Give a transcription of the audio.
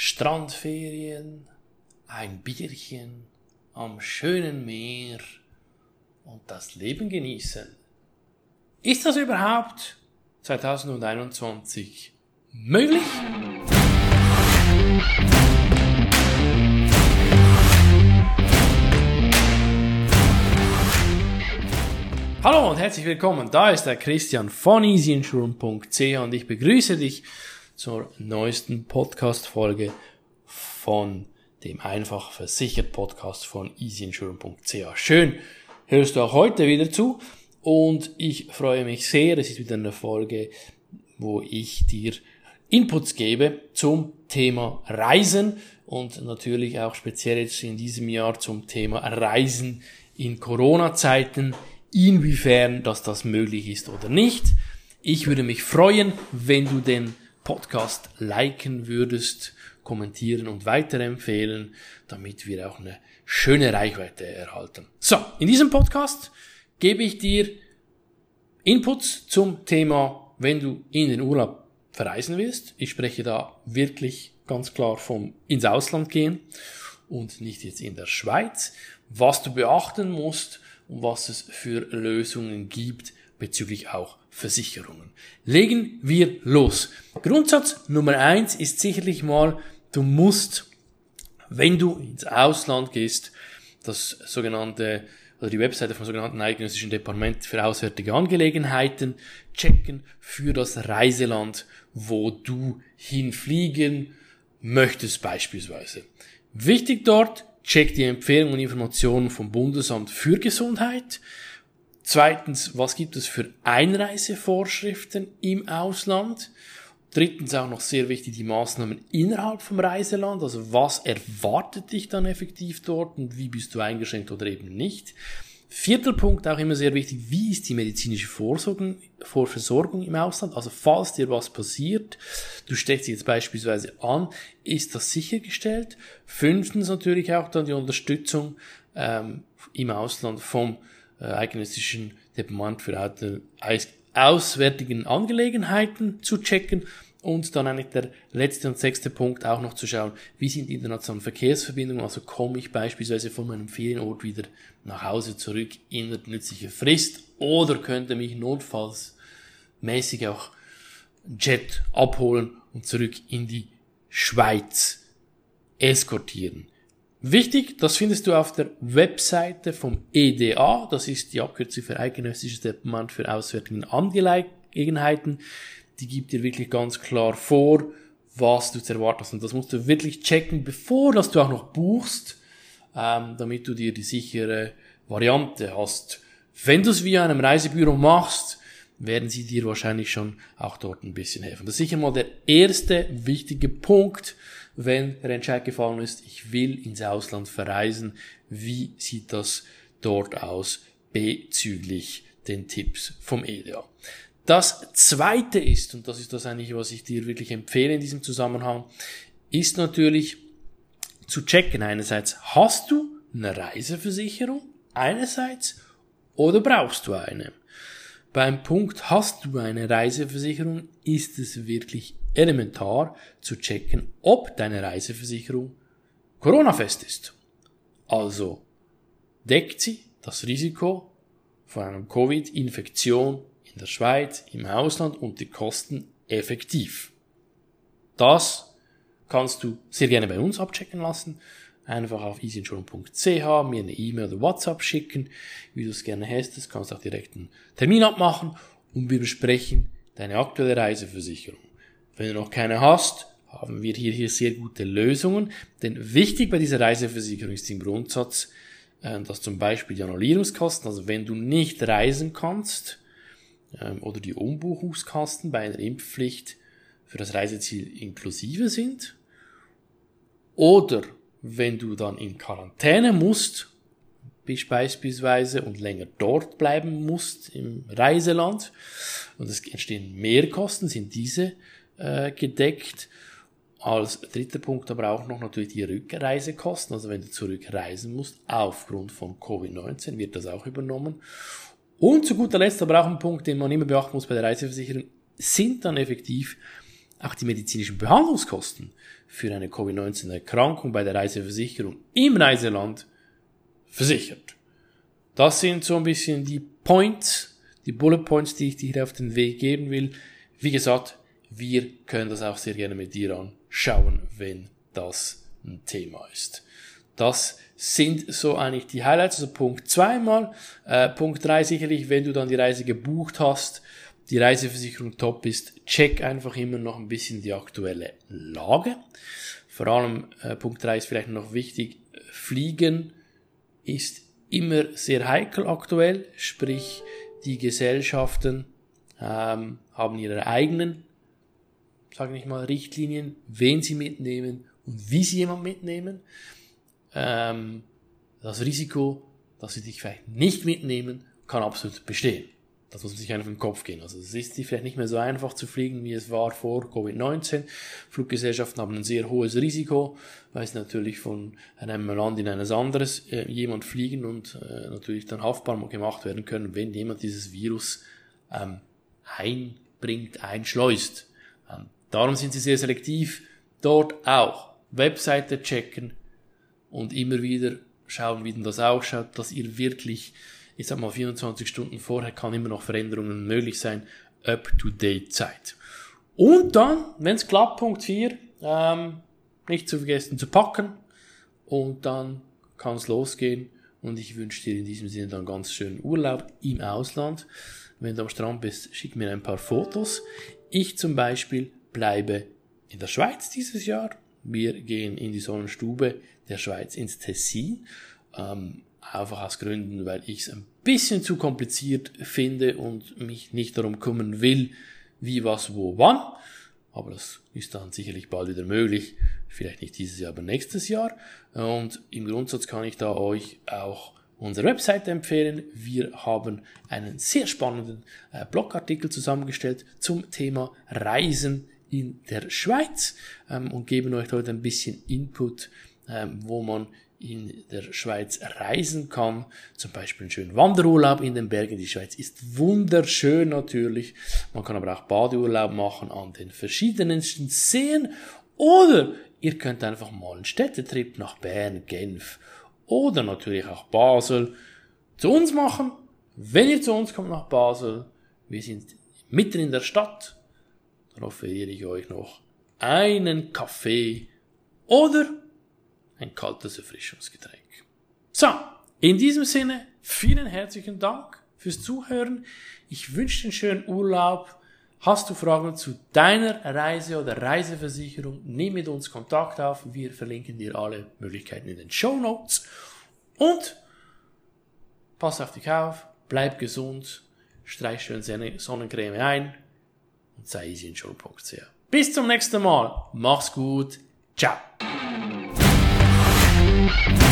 Strandferien, ein Bierchen am schönen Meer und das Leben genießen. Ist das überhaupt 2021 möglich? Hallo und herzlich willkommen. Da ist der Christian von easyinsurance.ch und ich begrüße dich zur neuesten Podcast-Folge von dem einfach versichert Podcast von easyinsurance.ch. Schön, hörst du auch heute wieder zu und ich freue mich sehr. Es ist wieder eine Folge, wo ich dir Inputs gebe zum Thema Reisen und natürlich auch speziell jetzt in diesem Jahr zum Thema Reisen in Corona-Zeiten, inwiefern dass das möglich ist oder nicht. Ich würde mich freuen, wenn du den Podcast liken würdest, kommentieren und weiterempfehlen, damit wir auch eine schöne Reichweite erhalten. So, in diesem Podcast gebe ich dir Inputs zum Thema, wenn du in den Urlaub verreisen willst. Ich spreche da wirklich ganz klar vom ins Ausland gehen und nicht jetzt in der Schweiz, was du beachten musst und was es für Lösungen gibt bezüglich auch Versicherungen. Legen wir los. Grundsatz Nummer eins ist sicherlich mal, du musst, wenn du ins Ausland gehst, das sogenannte oder die Webseite vom sogenannten Eidgenössischen Departement für Auswärtige Angelegenheiten checken für das Reiseland, wo du hinfliegen möchtest beispielsweise. Wichtig dort, check die Empfehlungen und Informationen vom Bundesamt für Gesundheit. Zweitens, was gibt es für Einreisevorschriften im Ausland? Drittens auch noch sehr wichtig die Maßnahmen innerhalb vom Reiseland. Also was erwartet dich dann effektiv dort und wie bist du eingeschränkt oder eben nicht? Vierter Punkt, auch immer sehr wichtig, wie ist die medizinische Vorsorgung, Vorversorgung im Ausland? Also falls dir was passiert, du steckst dich jetzt beispielsweise an, ist das sichergestellt? Fünftens natürlich auch dann die Unterstützung ähm, im Ausland vom eidgenössischen Departement für auswärtigen Angelegenheiten zu checken und dann eigentlich der letzte und sechste Punkt auch noch zu schauen, wie sind die internationalen Verkehrsverbindungen, also komme ich beispielsweise von meinem Ferienort wieder nach Hause zurück in der nützlichen Frist oder könnte mich notfalls mäßig auch Jet abholen und zurück in die Schweiz eskortieren. Wichtig, das findest du auf der Webseite vom EDA, das ist die Abkürzung für Eidgenössisches Departement für Auswärtige Angelegenheiten. Die gibt dir wirklich ganz klar vor, was du zu erwarten hast. Und das musst du wirklich checken, bevor dass du auch noch buchst, ähm, damit du dir die sichere Variante hast. Wenn du es via einem Reisebüro machst, werden sie dir wahrscheinlich schon auch dort ein bisschen helfen. Das ist sicher mal der erste wichtige Punkt, wenn der Entscheid gefallen ist, ich will ins Ausland verreisen, wie sieht das dort aus bezüglich den Tipps vom EDA. Das zweite ist, und das ist das eigentlich, was ich dir wirklich empfehle in diesem Zusammenhang, ist natürlich zu checken. Einerseits, hast du eine Reiseversicherung? Einerseits, oder brauchst du eine? Beim Punkt, hast du eine Reiseversicherung, ist es wirklich elementar zu checken, ob deine Reiseversicherung Corona-fest ist. Also deckt sie das Risiko von einer Covid-Infektion in der Schweiz, im Ausland und die Kosten effektiv. Das kannst du sehr gerne bei uns abchecken lassen. Einfach auf easyinsurance.ch mir eine E-Mail oder WhatsApp schicken, wie du es gerne hättest. Kannst auch direkt einen Termin abmachen und wir besprechen deine aktuelle Reiseversicherung. Wenn du noch keine hast, haben wir hier, hier sehr gute Lösungen. Denn wichtig bei dieser Reiseversicherung ist im Grundsatz, äh, dass zum Beispiel die Annullierungskosten, also wenn du nicht reisen kannst, ähm, oder die Umbuchungskosten bei einer Impfpflicht für das Reiseziel inklusive sind. Oder wenn du dann in Quarantäne musst, bist beispielsweise und länger dort bleiben musst im Reiseland und es entstehen Mehrkosten, sind diese äh, gedeckt. Als dritter Punkt aber auch noch natürlich die Rückreisekosten, also wenn du zurückreisen musst aufgrund von Covid-19 wird das auch übernommen. Und zu guter Letzt aber auch ein Punkt, den man immer beachten muss bei der Reiseversicherung, sind dann effektiv auch die medizinischen Behandlungskosten für eine Covid-19-Erkrankung bei der Reiseversicherung im Reiseland versichert. Das sind so ein bisschen die Points, die Bullet Points, die ich dir auf den Weg geben will. Wie gesagt, wir können das auch sehr gerne mit dir anschauen, wenn das ein Thema ist. Das sind so eigentlich die Highlights. Also Punkt zweimal. Äh, Punkt drei sicherlich, wenn du dann die Reise gebucht hast, die Reiseversicherung top ist, check einfach immer noch ein bisschen die aktuelle Lage. Vor allem äh, Punkt drei ist vielleicht noch wichtig, Fliegen ist immer sehr heikel aktuell, sprich die Gesellschaften ähm, haben ihre eigenen, sage ich mal, Richtlinien, wen sie mitnehmen und wie sie jemand mitnehmen. Ähm, das Risiko, dass sie dich vielleicht nicht mitnehmen, kann absolut bestehen. Das muss sich einfach im Kopf gehen. Also es ist vielleicht nicht mehr so einfach zu fliegen, wie es war vor Covid-19. Fluggesellschaften haben ein sehr hohes Risiko, weil sie natürlich von einem Land in ein anderes äh, jemand fliegen und äh, natürlich dann haftbar gemacht werden können, wenn jemand dieses Virus ähm, einbringt, einschleust. Ähm, darum sind sie sehr selektiv. Dort auch Webseite checken und immer wieder schauen, wie denn das ausschaut, dass ihr wirklich ich sag mal 24 Stunden vorher kann immer noch Veränderungen möglich sein, up-to-date Zeit. Und dann, wenn es klappt, Punkt 4, ähm, nicht zu vergessen zu packen und dann kann es losgehen und ich wünsche dir in diesem Sinne dann ganz schönen Urlaub im Ausland. Wenn du am Strand bist, schick mir ein paar Fotos. Ich zum Beispiel bleibe in der Schweiz dieses Jahr. Wir gehen in die Sonnenstube der Schweiz ins Tessin. Ähm, Einfach aus Gründen, weil ich es ein bisschen zu kompliziert finde und mich nicht darum kümmern will, wie, was, wo, wann. Aber das ist dann sicherlich bald wieder möglich. Vielleicht nicht dieses Jahr, aber nächstes Jahr. Und im Grundsatz kann ich da euch auch unsere Webseite empfehlen. Wir haben einen sehr spannenden äh, Blogartikel zusammengestellt zum Thema Reisen in der Schweiz ähm, und geben euch heute ein bisschen Input, ähm, wo man in der Schweiz reisen kann, zum Beispiel einen schönen Wanderurlaub in den Bergen. Die Schweiz ist wunderschön natürlich. Man kann aber auch Badeurlaub machen an den verschiedensten Seen oder ihr könnt einfach mal einen Städtetrip nach Bern, Genf oder natürlich auch Basel zu uns machen. Wenn ihr zu uns kommt nach Basel, wir sind mitten in der Stadt, dann offeriere ich euch noch einen Kaffee oder ein kaltes Erfrischungsgetränk. So, in diesem Sinne, vielen herzlichen Dank fürs Zuhören. Ich wünsche dir einen schönen Urlaub. Hast du Fragen zu deiner Reise oder Reiseversicherung, nimm mit uns Kontakt auf. Wir verlinken dir alle Möglichkeiten in den Show Notes. Und pass auf dich auf, bleib gesund, streich schön Sonnencreme ein und sei easy in. Bis zum nächsten Mal. Mach's gut. Ciao. Yeah.